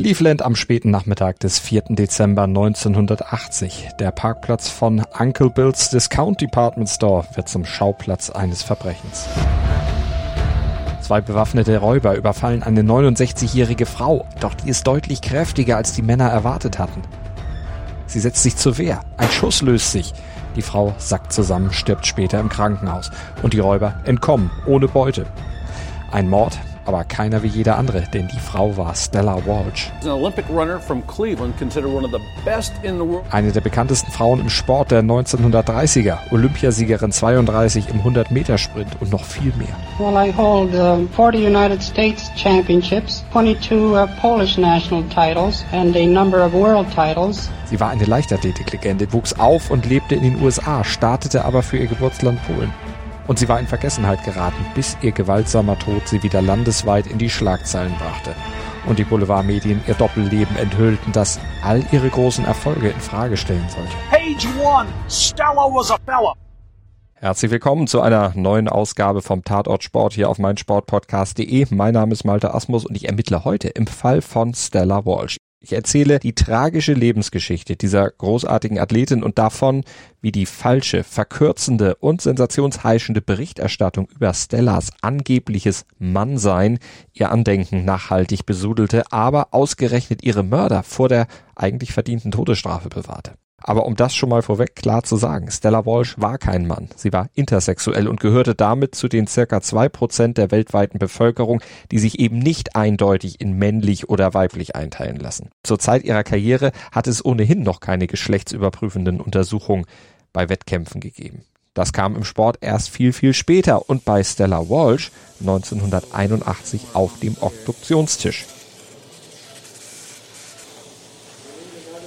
Cleveland am späten Nachmittag des 4. Dezember 1980. Der Parkplatz von Uncle Bill's Discount Department Store wird zum Schauplatz eines Verbrechens. Zwei bewaffnete Räuber überfallen eine 69-jährige Frau, doch die ist deutlich kräftiger, als die Männer erwartet hatten. Sie setzt sich zur Wehr. Ein Schuss löst sich. Die Frau sackt zusammen, stirbt später im Krankenhaus. Und die Räuber entkommen, ohne Beute. Ein Mord, aber keiner wie jeder andere, denn die Frau war Stella Walsh. Eine der bekanntesten Frauen im Sport der 1930er, Olympiasiegerin 32 im 100-Meter-Sprint und noch viel mehr. Well, I hold uh, 40 United States championships, 22 uh, Polish national titles and a number of world titles. Sie war eine Leichtathletiklegende, wuchs auf und lebte in den USA, startete aber für ihr Geburtsland Polen. Und sie war in Vergessenheit geraten, bis ihr gewaltsamer Tod sie wieder landesweit in die Schlagzeilen brachte. Und die Boulevardmedien ihr Doppelleben enthüllten, das all ihre großen Erfolge in Frage stellen sollte. Page one, Stella was a fella. Herzlich willkommen zu einer neuen Ausgabe vom Tatort Sport hier auf meinsportpodcast.de. Mein Name ist Malte Asmus und ich ermittle heute im Fall von Stella Walsh. Ich erzähle die tragische Lebensgeschichte dieser großartigen Athletin und davon, wie die falsche, verkürzende und sensationsheischende Berichterstattung über Stellas angebliches Mannsein ihr Andenken nachhaltig besudelte, aber ausgerechnet ihre Mörder vor der eigentlich verdienten Todesstrafe bewahrte. Aber um das schon mal vorweg klar zu sagen, Stella Walsh war kein Mann. Sie war intersexuell und gehörte damit zu den circa zwei Prozent der weltweiten Bevölkerung, die sich eben nicht eindeutig in männlich oder weiblich einteilen lassen. Zur Zeit ihrer Karriere hat es ohnehin noch keine geschlechtsüberprüfenden Untersuchungen bei Wettkämpfen gegeben. Das kam im Sport erst viel, viel später und bei Stella Walsh 1981 auf dem Obduktionstisch.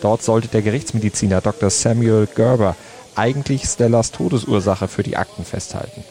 Dort sollte der Gerichtsmediziner Dr. Samuel Gerber eigentlich Stellas Todesursache für die Akten festhalten.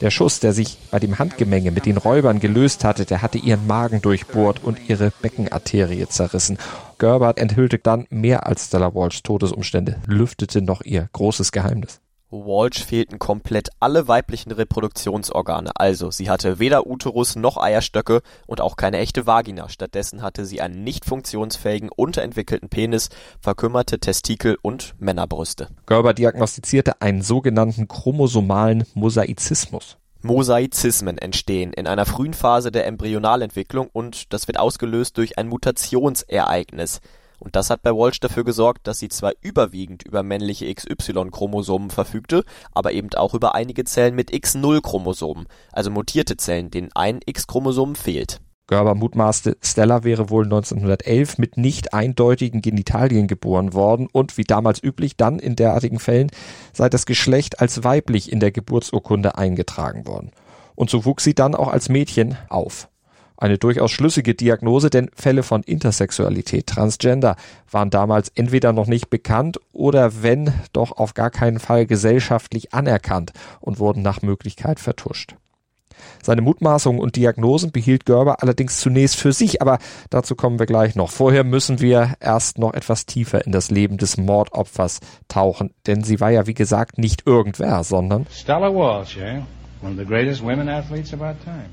Der Schuss, der sich bei dem Handgemenge mit den Räubern gelöst hatte, der hatte ihren Magen durchbohrt und ihre Beckenarterie zerrissen. Gerber enthüllte dann mehr als Stella Walsh Todesumstände, lüftete noch ihr großes Geheimnis. Walsh fehlten komplett alle weiblichen Reproduktionsorgane, also sie hatte weder Uterus noch Eierstöcke und auch keine echte Vagina. Stattdessen hatte sie einen nicht funktionsfähigen, unterentwickelten Penis, verkümmerte Testikel und Männerbrüste. Gerber diagnostizierte einen sogenannten chromosomalen Mosaizismus. Mosaizismen entstehen in einer frühen Phase der Embryonalentwicklung und das wird ausgelöst durch ein Mutationsereignis. Und das hat bei Walsh dafür gesorgt, dass sie zwar überwiegend über männliche XY-Chromosomen verfügte, aber eben auch über einige Zellen mit X0-Chromosomen, also mutierte Zellen, denen ein X-Chromosom fehlt. Gerber mutmaßte, Stella wäre wohl 1911 mit nicht eindeutigen Genitalien geboren worden und wie damals üblich dann in derartigen Fällen sei das Geschlecht als weiblich in der Geburtsurkunde eingetragen worden. Und so wuchs sie dann auch als Mädchen auf. Eine durchaus schlüssige Diagnose, denn Fälle von Intersexualität, Transgender waren damals entweder noch nicht bekannt oder wenn, doch auf gar keinen Fall gesellschaftlich anerkannt und wurden nach Möglichkeit vertuscht. Seine Mutmaßungen und Diagnosen behielt Gerber allerdings zunächst für sich, aber dazu kommen wir gleich noch. Vorher müssen wir erst noch etwas tiefer in das Leben des Mordopfers tauchen, denn sie war ja wie gesagt nicht irgendwer, sondern Stella Walsh, eh?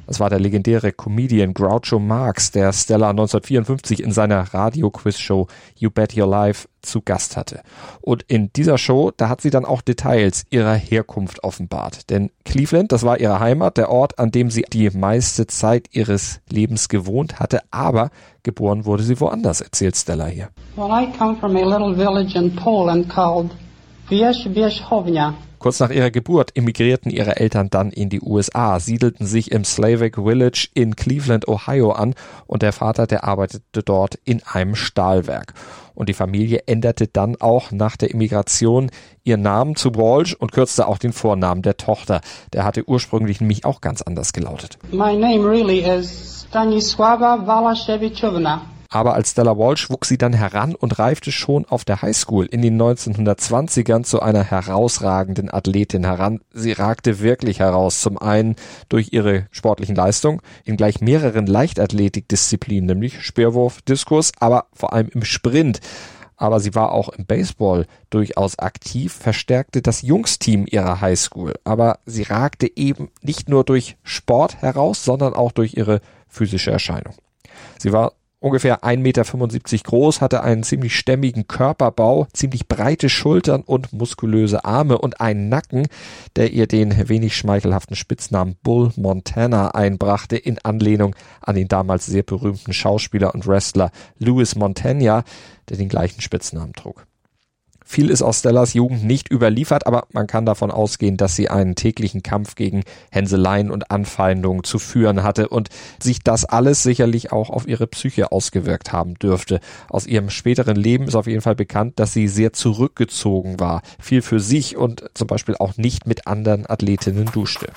Das war der legendäre Comedian Groucho Marx, der Stella 1954 in seiner Radio-Quiz-Show You Bet Your Life zu Gast hatte. Und in dieser Show, da hat sie dann auch Details ihrer Herkunft offenbart. Denn Cleveland, das war ihre Heimat, der Ort, an dem sie die meiste Zeit ihres Lebens gewohnt hatte, aber geboren wurde sie woanders, erzählt Stella hier. Well, I come from a little village in Poland called Wierzbierzchownia. Kurz nach ihrer Geburt emigrierten ihre Eltern dann in die USA, siedelten sich im Slavic Village in Cleveland, Ohio an und der Vater, der arbeitete dort in einem Stahlwerk. Und die Familie änderte dann auch nach der Immigration ihren Namen zu Walsh und kürzte auch den Vornamen der Tochter. Der hatte ursprünglich nämlich auch ganz anders gelautet. My name really is Stanisława Walaszewiczówna. Aber als Stella Walsh wuchs sie dann heran und reifte schon auf der Highschool in den 1920ern zu einer herausragenden Athletin heran. Sie ragte wirklich heraus. Zum einen durch ihre sportlichen Leistungen in gleich mehreren Leichtathletikdisziplinen, nämlich Speerwurf, Diskus, aber vor allem im Sprint aber sie war auch im Baseball durchaus aktiv, verstärkte das Jungsteam ihrer Highschool, aber sie ragte eben nicht nur durch Sport heraus, sondern auch durch ihre physische Erscheinung. Sie war ungefähr 1,75 Meter groß, hatte einen ziemlich stämmigen Körperbau, ziemlich breite Schultern und muskulöse Arme und einen Nacken, der ihr den wenig schmeichelhaften Spitznamen Bull Montana einbrachte, in Anlehnung an den damals sehr berühmten Schauspieler und Wrestler Louis Montana, der den gleichen Spitznamen trug. Viel ist aus Stellas Jugend nicht überliefert, aber man kann davon ausgehen, dass sie einen täglichen Kampf gegen Hänseleien und Anfeindungen zu führen hatte und sich das alles sicherlich auch auf ihre Psyche ausgewirkt haben dürfte. Aus ihrem späteren Leben ist auf jeden Fall bekannt, dass sie sehr zurückgezogen war, viel für sich und zum Beispiel auch nicht mit anderen Athletinnen duschte.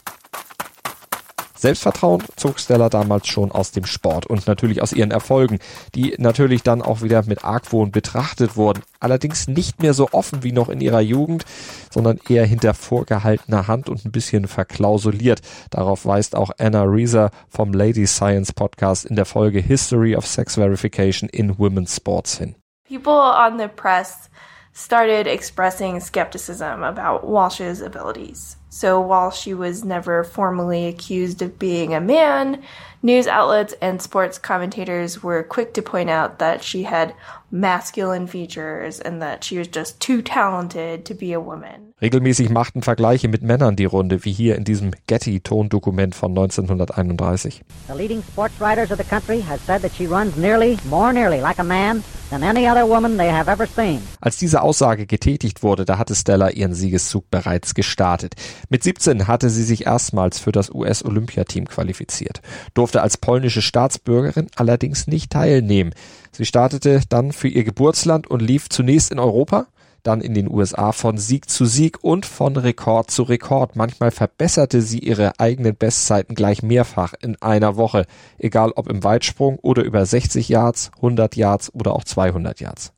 Selbstvertrauen zog Stella damals schon aus dem Sport und natürlich aus ihren Erfolgen, die natürlich dann auch wieder mit Argwohn betrachtet wurden. Allerdings nicht mehr so offen wie noch in ihrer Jugend, sondern eher hinter vorgehaltener Hand und ein bisschen verklausuliert. Darauf weist auch Anna Reeser vom Lady Science Podcast in der Folge History of Sex Verification in Women's Sports hin. People on the press started expressing skepticism about Walsh's abilities. So while she was never formally accused of being a man, news outlets and sports commentators were quick to point out that she had masculine features and that she was just too talented to be a woman. Regelmäßig machten Vergleiche mit Männern die Runde, wie hier in diesem Getty-Tondokument von 1931. The leading sports writers of the country have said that she runs nearly, more nearly like a man than any other woman they have ever seen. Als diese Aussage getätigt wurde, da hatte Stella ihren Siegeszug bereits gestartet. Mit 17 hatte sie sich erstmals für das US-Olympiateam qualifiziert, durfte als polnische Staatsbürgerin allerdings nicht teilnehmen. Sie startete dann für ihr Geburtsland und lief zunächst in Europa, dann in den USA von Sieg zu Sieg und von Rekord zu Rekord. Manchmal verbesserte sie ihre eigenen Bestzeiten gleich mehrfach in einer Woche, egal ob im Weitsprung oder über 60 Yards, 100 Yards oder auch 200 Yards.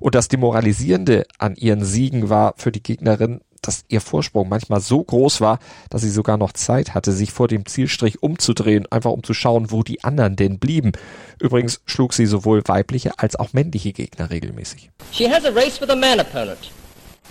Und das Demoralisierende an ihren Siegen war für die Gegnerin, dass ihr Vorsprung manchmal so groß war, dass sie sogar noch Zeit hatte, sich vor dem Zielstrich umzudrehen, einfach um zu schauen, wo die anderen denn blieben. Übrigens schlug sie sowohl weibliche als auch männliche Gegner regelmäßig. She has a race with a man opponent.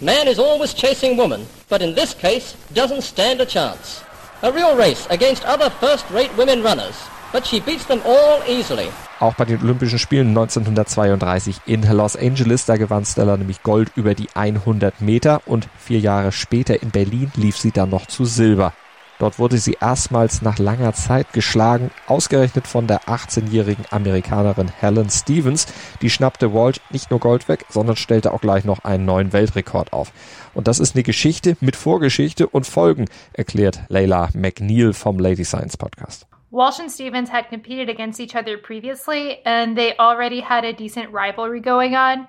Man is always chasing woman, but in this case doesn't stand a chance. A real race against other first-rate women runners, but she beats them all easily. Auch bei den Olympischen Spielen 1932 in Los Angeles, da gewann Stella nämlich Gold über die 100 Meter und vier Jahre später in Berlin lief sie dann noch zu Silber. Dort wurde sie erstmals nach langer Zeit geschlagen, ausgerechnet von der 18-jährigen Amerikanerin Helen Stevens. Die schnappte Walt nicht nur Gold weg, sondern stellte auch gleich noch einen neuen Weltrekord auf. Und das ist eine Geschichte mit Vorgeschichte und Folgen, erklärt Leila McNeil vom Lady Science Podcast. Walsh and Stevens had competed against each other previously, and they already had a decent rivalry going on.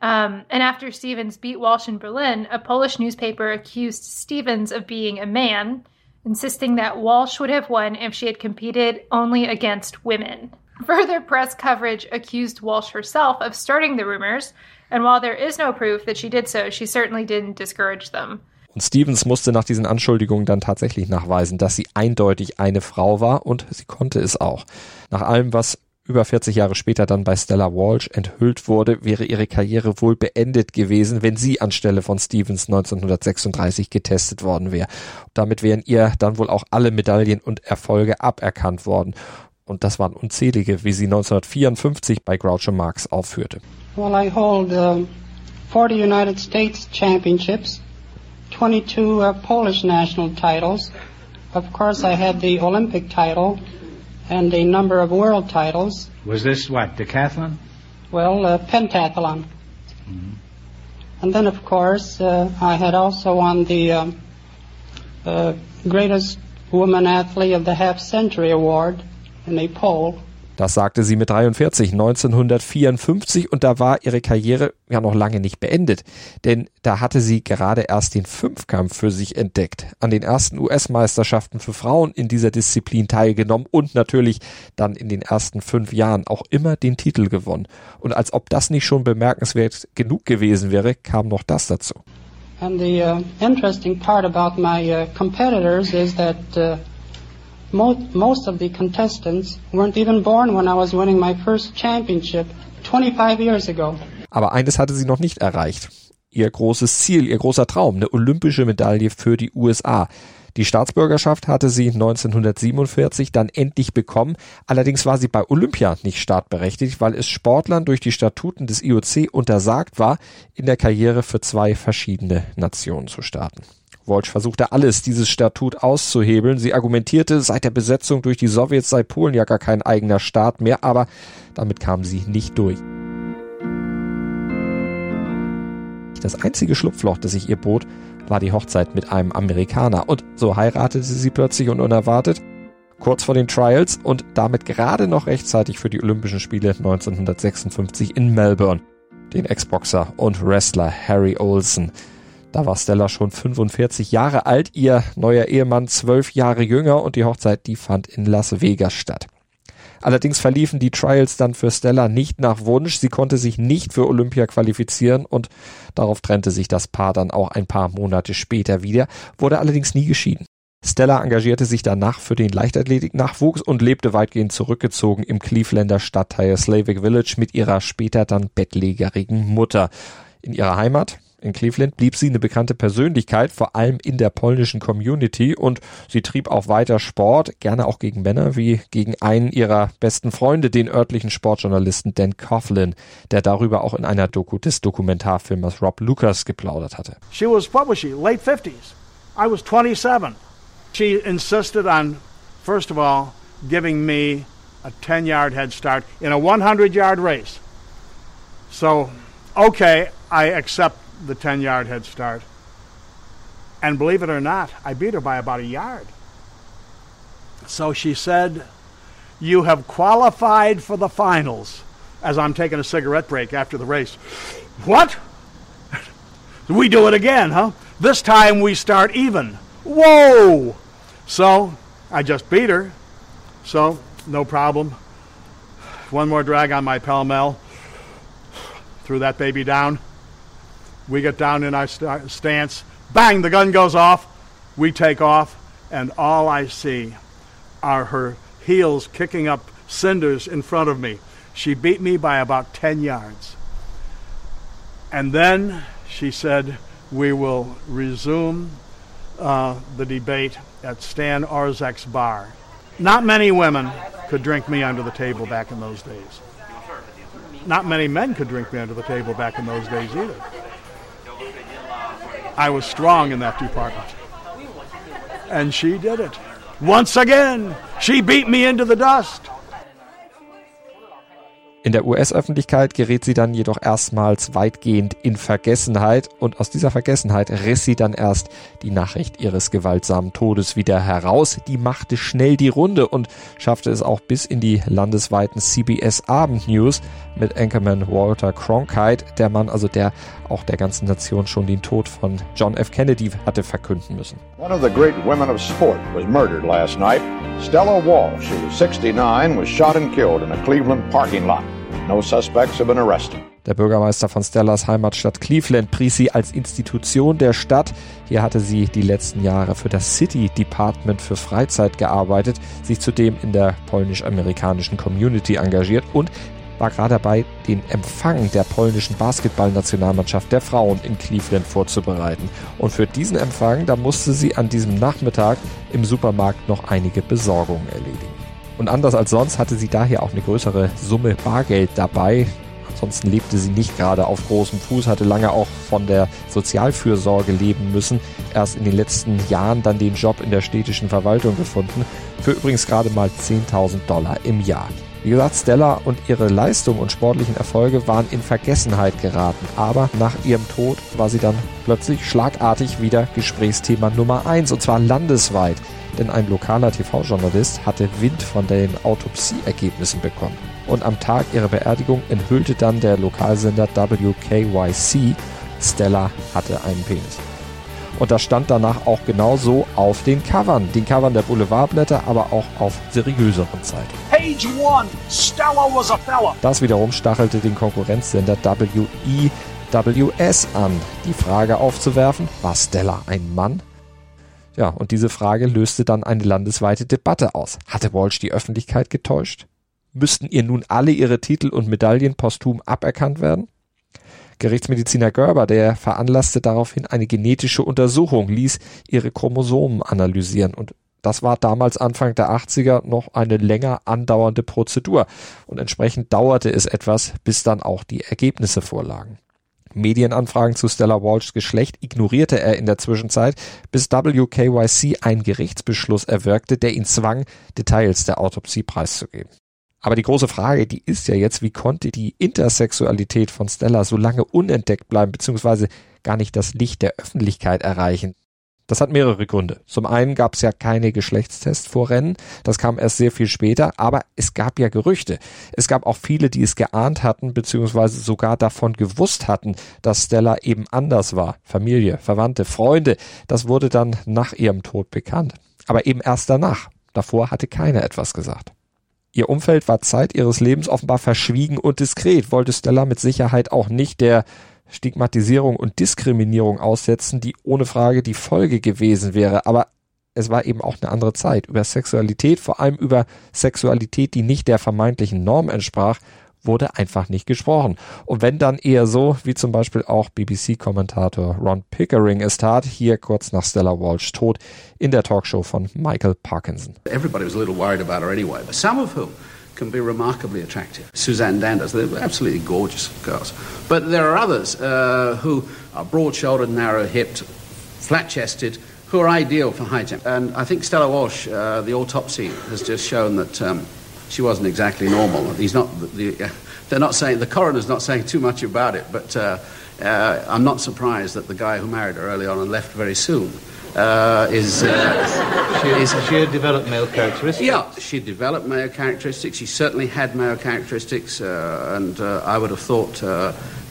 Um, and after Stevens beat Walsh in Berlin, a Polish newspaper accused Stevens of being a man, insisting that Walsh would have won if she had competed only against women. Further press coverage accused Walsh herself of starting the rumors, and while there is no proof that she did so, she certainly didn't discourage them. Und Stevens musste nach diesen Anschuldigungen dann tatsächlich nachweisen, dass sie eindeutig eine Frau war und sie konnte es auch. Nach allem, was über 40 Jahre später dann bei Stella Walsh enthüllt wurde, wäre ihre Karriere wohl beendet gewesen, wenn sie anstelle von Stevens 1936 getestet worden wäre. Damit wären ihr dann wohl auch alle Medaillen und Erfolge aberkannt worden. Und das waren unzählige, wie sie 1954 bei Groucho Marx aufführte. Well, I hold uh, 40 United States Championships, 22 uh, Polish national titles. Of course, I had the Olympic title and a number of world titles. Was this what, decathlon? Well, uh, pentathlon. Mm-hmm. And then, of course, uh, I had also won the um, uh, greatest woman athlete of the half century award in a poll Das sagte sie mit 43 1954 und da war ihre Karriere ja noch lange nicht beendet, denn da hatte sie gerade erst den Fünfkampf für sich entdeckt, an den ersten US-Meisterschaften für Frauen in dieser Disziplin teilgenommen und natürlich dann in den ersten fünf Jahren auch immer den Titel gewonnen. Und als ob das nicht schon bemerkenswert genug gewesen wäre, kam noch das dazu. And the uh, interesting part about my uh, competitors is that uh, most of the contestants weren't even born when I was winning my first championship 25 years ago. Aber eines hatte sie noch nicht erreicht. Ihr großes Ziel, ihr großer Traum, eine olympische Medaille für die USA. Die Staatsbürgerschaft hatte sie 1947 dann endlich bekommen. Allerdings war sie bei Olympia nicht startberechtigt, weil es Sportlern durch die Statuten des IOC untersagt war, in der Karriere für zwei verschiedene Nationen zu starten. Walsh versuchte alles, dieses Statut auszuhebeln. Sie argumentierte, seit der Besetzung durch die Sowjets sei Polen ja gar kein eigener Staat mehr, aber damit kam sie nicht durch. Das einzige Schlupfloch, das sich ihr bot, war die Hochzeit mit einem Amerikaner. Und so heiratete sie plötzlich und unerwartet, kurz vor den Trials und damit gerade noch rechtzeitig für die Olympischen Spiele 1956 in Melbourne. Den Ex-Boxer und Wrestler Harry Olsen. Da war Stella schon 45 Jahre alt, ihr neuer Ehemann zwölf Jahre jünger und die Hochzeit, die fand in Las Vegas statt. Allerdings verliefen die Trials dann für Stella nicht nach Wunsch. Sie konnte sich nicht für Olympia qualifizieren und darauf trennte sich das Paar dann auch ein paar Monate später wieder, wurde allerdings nie geschieden. Stella engagierte sich danach für den Leichtathletik-Nachwuchs und lebte weitgehend zurückgezogen im Clevelander Stadtteil Slavic Village mit ihrer später dann bettlägerigen Mutter. In ihrer Heimat, in Cleveland blieb sie eine bekannte Persönlichkeit, vor allem in der polnischen Community und sie trieb auch weiter Sport, gerne auch gegen Männer, wie gegen einen ihrer besten Freunde, den örtlichen Sportjournalisten Dan Coughlin, der darüber auch in einer Doku des Dokumentarfilmers Rob Lucas geplaudert hatte. She was, what was she, late 50s. I was 27. She insisted on, first of all, giving me a 10-yard head start in a 100-yard race. So, okay, I accept the 10 yard head start. And believe it or not, I beat her by about a yard. So she said, You have qualified for the finals. As I'm taking a cigarette break after the race. What? we do it again, huh? This time we start even. Whoa! So I just beat her. So, no problem. One more drag on my Pell Mell. Threw that baby down. We get down in our st- stance. Bang, the gun goes off. We take off, and all I see are her heels kicking up cinders in front of me. She beat me by about 10 yards. And then she said, We will resume uh, the debate at Stan Orzek's bar. Not many women could drink me under the table back in those days. Not many men could drink me under the table back in those days either. I was strong in that department. And she did it. Once again, she beat me into the dust. In der US-Öffentlichkeit gerät sie dann jedoch erstmals weitgehend in Vergessenheit und aus dieser Vergessenheit riss sie dann erst die Nachricht ihres gewaltsamen Todes wieder heraus. Die machte schnell die Runde und schaffte es auch bis in die landesweiten CBS Abendnews mit Anchorman Walter Cronkite, der Mann also der auch der ganzen Nation schon den Tod von John F. Kennedy hatte verkünden müssen. One of the great women of sport was murdered last night. Stella Walsh, who was 69, was shot and killed in a Cleveland parking lot. No suspects have been arrested. Der Bürgermeister von Stellas Heimatstadt Cleveland pries sie als Institution der Stadt. Hier hatte sie die letzten Jahre für das City Department für Freizeit gearbeitet, sich zudem in der polnisch-amerikanischen Community engagiert und war gerade dabei, den Empfang der polnischen Basketballnationalmannschaft der Frauen in Cleveland vorzubereiten. Und für diesen Empfang, da musste sie an diesem Nachmittag im Supermarkt noch einige Besorgungen erledigen. Und anders als sonst hatte sie daher auch eine größere Summe Bargeld dabei. Ansonsten lebte sie nicht gerade auf großem Fuß, hatte lange auch von der Sozialfürsorge leben müssen. Erst in den letzten Jahren dann den Job in der städtischen Verwaltung gefunden. Für übrigens gerade mal 10.000 Dollar im Jahr. Wie gesagt, Stella und ihre Leistung und sportlichen Erfolge waren in Vergessenheit geraten. Aber nach ihrem Tod war sie dann plötzlich schlagartig wieder Gesprächsthema Nummer eins und zwar landesweit. denn ein lokaler TV-Journalist hatte Wind von den Autopsieergebnissen bekommen. Und am Tag ihrer Beerdigung enthüllte dann der Lokalsender WKYC, Stella hatte einen Penis. Und das stand danach auch genauso auf den Covern, den Covern der Boulevardblätter, aber auch auf seriöseren Zeitungen. Page one, Stella was a fella. Das wiederum stachelte den Konkurrenzsender WEWS an, die Frage aufzuwerfen, war Stella ein Mann? Ja, und diese Frage löste dann eine landesweite Debatte aus. Hatte Walsh die Öffentlichkeit getäuscht? Müssten ihr nun alle ihre Titel und Medaillen posthum aberkannt werden? Gerichtsmediziner Gerber, der veranlasste daraufhin eine genetische Untersuchung, ließ ihre Chromosomen analysieren und das war damals Anfang der 80er noch eine länger andauernde Prozedur und entsprechend dauerte es etwas, bis dann auch die Ergebnisse vorlagen. Medienanfragen zu Stella Walshs Geschlecht ignorierte er in der Zwischenzeit, bis WKYC einen Gerichtsbeschluss erwirkte, der ihn zwang, Details der Autopsie preiszugeben. Aber die große Frage, die ist ja jetzt, wie konnte die Intersexualität von Stella so lange unentdeckt bleiben, beziehungsweise gar nicht das Licht der Öffentlichkeit erreichen? Das hat mehrere Gründe. Zum einen gab es ja keine Geschlechtstests vor Rennen, das kam erst sehr viel später, aber es gab ja Gerüchte. Es gab auch viele, die es geahnt hatten, beziehungsweise sogar davon gewusst hatten, dass Stella eben anders war. Familie, Verwandte, Freunde, das wurde dann nach ihrem Tod bekannt. Aber eben erst danach. Davor hatte keiner etwas gesagt. Ihr Umfeld war Zeit ihres Lebens offenbar verschwiegen und diskret, wollte Stella mit Sicherheit auch nicht der Stigmatisierung und Diskriminierung aussetzen, die ohne Frage die Folge gewesen wäre. Aber es war eben auch eine andere Zeit. Über Sexualität, vor allem über Sexualität, die nicht der vermeintlichen Norm entsprach, wurde einfach nicht gesprochen. Und wenn dann eher so, wie zum Beispiel auch BBC-Kommentator Ron Pickering es tat, hier kurz nach Stella Walsh Tod in der Talkshow von Michael Parkinson. Everybody was a little worried about her anyway, but some of whom can be remarkably attractive. Suzanne Danders, they're absolutely gorgeous girls. But there are others uh, who are broad-shouldered, narrow-hipped, flat-chested, who are ideal for high jump. And I think Stella Walsh, uh, the autopsy has just shown that um, she wasn't exactly normal. He's not. The, they're not saying the coroner's not saying too much about it, but uh, uh, I'm not surprised that the guy who married her early on and left very soon uh, is, uh, she, is. She had developed male characteristics. Yeah, she developed male characteristics. She certainly had male characteristics, uh, and uh, I would have thought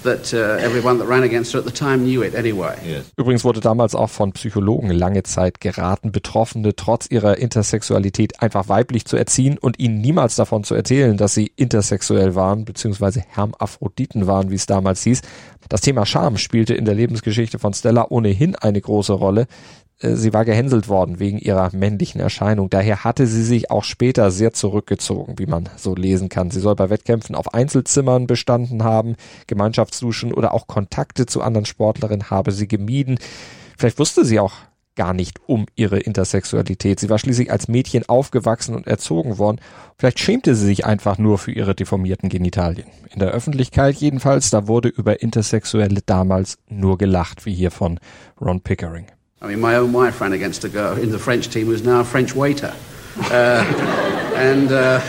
that uh, everyone that ran against her at the time knew it anyway. Yes. Übrigens wurde damals auch von Psychologen lange Zeit geraten, Betroffene trotz ihrer Intersexualität einfach weiblich zu erziehen und ihnen niemals davon zu erzählen, dass sie intersexuell waren, beziehungsweise Hermaphroditen waren, wie es damals hieß. Das Thema Scham spielte in der Lebensgeschichte von Stella ohnehin eine große Rolle. Äh, sie war gehänselt worden wegen ihrer männlichen Erscheinung. Daher hatte sie sich auch später sehr zurückgezogen, wie man so lesen kann. Sie soll bei Wettkämpfen auf Einzelzimmern bestanden haben, Gemeinschaftsduschen oder auch Kontakte zu anderen Sportlerinnen habe sie gemieden. Vielleicht wusste sie auch gar nicht um ihre Intersexualität. Sie war schließlich als Mädchen aufgewachsen und erzogen worden. Vielleicht schämte sie sich einfach nur für ihre deformierten Genitalien. In der Öffentlichkeit jedenfalls, da wurde über Intersexuelle damals nur gelacht, wie hier von Ron Pickering. I mean, my own wife ran against a girl in the French team who's now a French waiter. Uh, and, uh,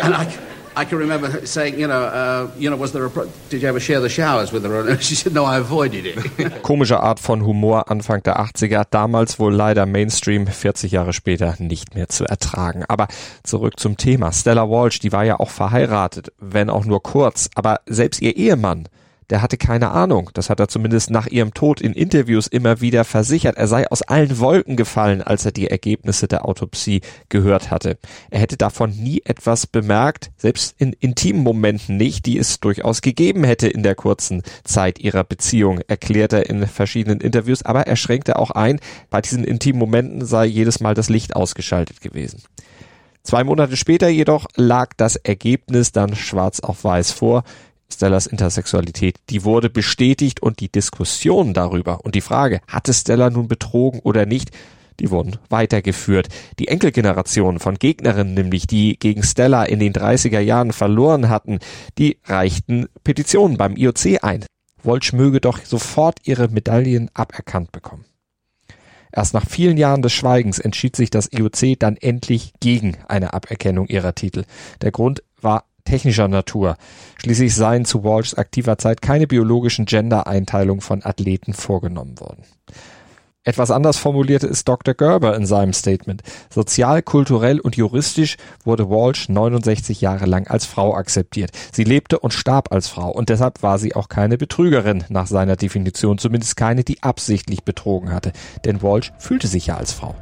and I, I can remember saying, you know, uh, you know, was there a, did you ever share the showers with her? And she said, no, I avoided it. Komische Art von Humor Anfang der 80er, damals wohl leider Mainstream, 40 Jahre später nicht mehr zu ertragen. Aber zurück zum Thema. Stella Walsh, die war ja auch verheiratet, wenn auch nur kurz, aber selbst ihr Ehemann, der hatte keine Ahnung. Das hat er zumindest nach ihrem Tod in Interviews immer wieder versichert. Er sei aus allen Wolken gefallen, als er die Ergebnisse der Autopsie gehört hatte. Er hätte davon nie etwas bemerkt, selbst in intimen Momenten nicht, die es durchaus gegeben hätte in der kurzen Zeit ihrer Beziehung, erklärt er in verschiedenen Interviews, aber er schränkte auch ein, bei diesen intimen Momenten sei jedes Mal das Licht ausgeschaltet gewesen. Zwei Monate später jedoch lag das Ergebnis dann schwarz auf weiß vor. Stellas Intersexualität, die wurde bestätigt und die Diskussion darüber und die Frage, hatte Stella nun betrogen oder nicht, die wurden weitergeführt. Die Enkelgeneration von Gegnerinnen nämlich, die gegen Stella in den 30er Jahren verloren hatten, die reichten Petitionen beim IOC ein. Wolsch möge doch sofort ihre Medaillen aberkannt bekommen. Erst nach vielen Jahren des Schweigens entschied sich das IOC dann endlich gegen eine Aberkennung ihrer Titel. Der Grund war technischer Natur. Schließlich seien zu Walshs aktiver Zeit keine biologischen Gender-Einteilungen von Athleten vorgenommen worden. Etwas anders formulierte es Dr. Gerber in seinem Statement. Sozial, kulturell und juristisch wurde Walsh 69 Jahre lang als Frau akzeptiert. Sie lebte und starb als Frau und deshalb war sie auch keine Betrügerin nach seiner Definition, zumindest keine, die absichtlich betrogen hatte. Denn Walsh fühlte sich ja als Frau.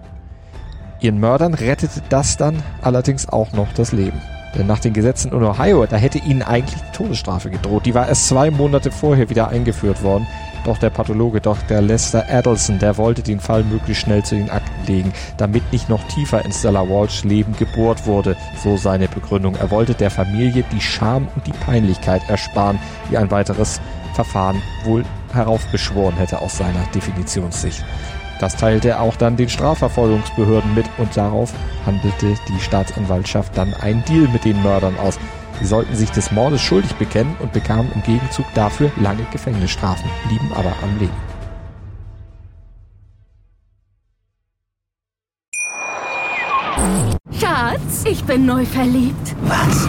Ihren Mördern rettete das dann allerdings auch noch das Leben. Denn nach den Gesetzen in Ohio, da hätte ihnen eigentlich die Todesstrafe gedroht. Die war erst zwei Monate vorher wieder eingeführt worden. Doch der Pathologe Dr. Lester Adelson, der wollte den Fall möglichst schnell zu den Akten legen, damit nicht noch tiefer in Stella Walsh Leben gebohrt wurde, so seine Begründung. Er wollte der Familie die Scham und die Peinlichkeit ersparen, die ein weiteres Verfahren wohl heraufbeschworen hätte aus seiner Definitionssicht. Das teilte er auch dann den Strafverfolgungsbehörden mit und darauf handelte die Staatsanwaltschaft dann einen Deal mit den Mördern aus. Sie sollten sich des Mordes schuldig bekennen und bekamen im Gegenzug dafür lange Gefängnisstrafen, blieben aber am Leben. Schatz, ich bin neu verliebt. Was?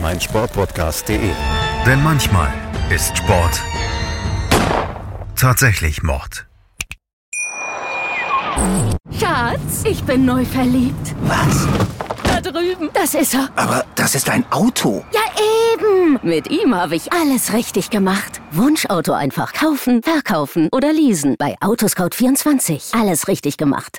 meinsportpodcast.de. Denn manchmal ist Sport tatsächlich Mord. Schatz, ich bin neu verliebt. Was? Da drüben. Das ist er. Aber das ist ein Auto. Ja, eben. Mit ihm habe ich alles richtig gemacht. Wunschauto einfach kaufen, verkaufen oder leasen. Bei Autoscout24. Alles richtig gemacht.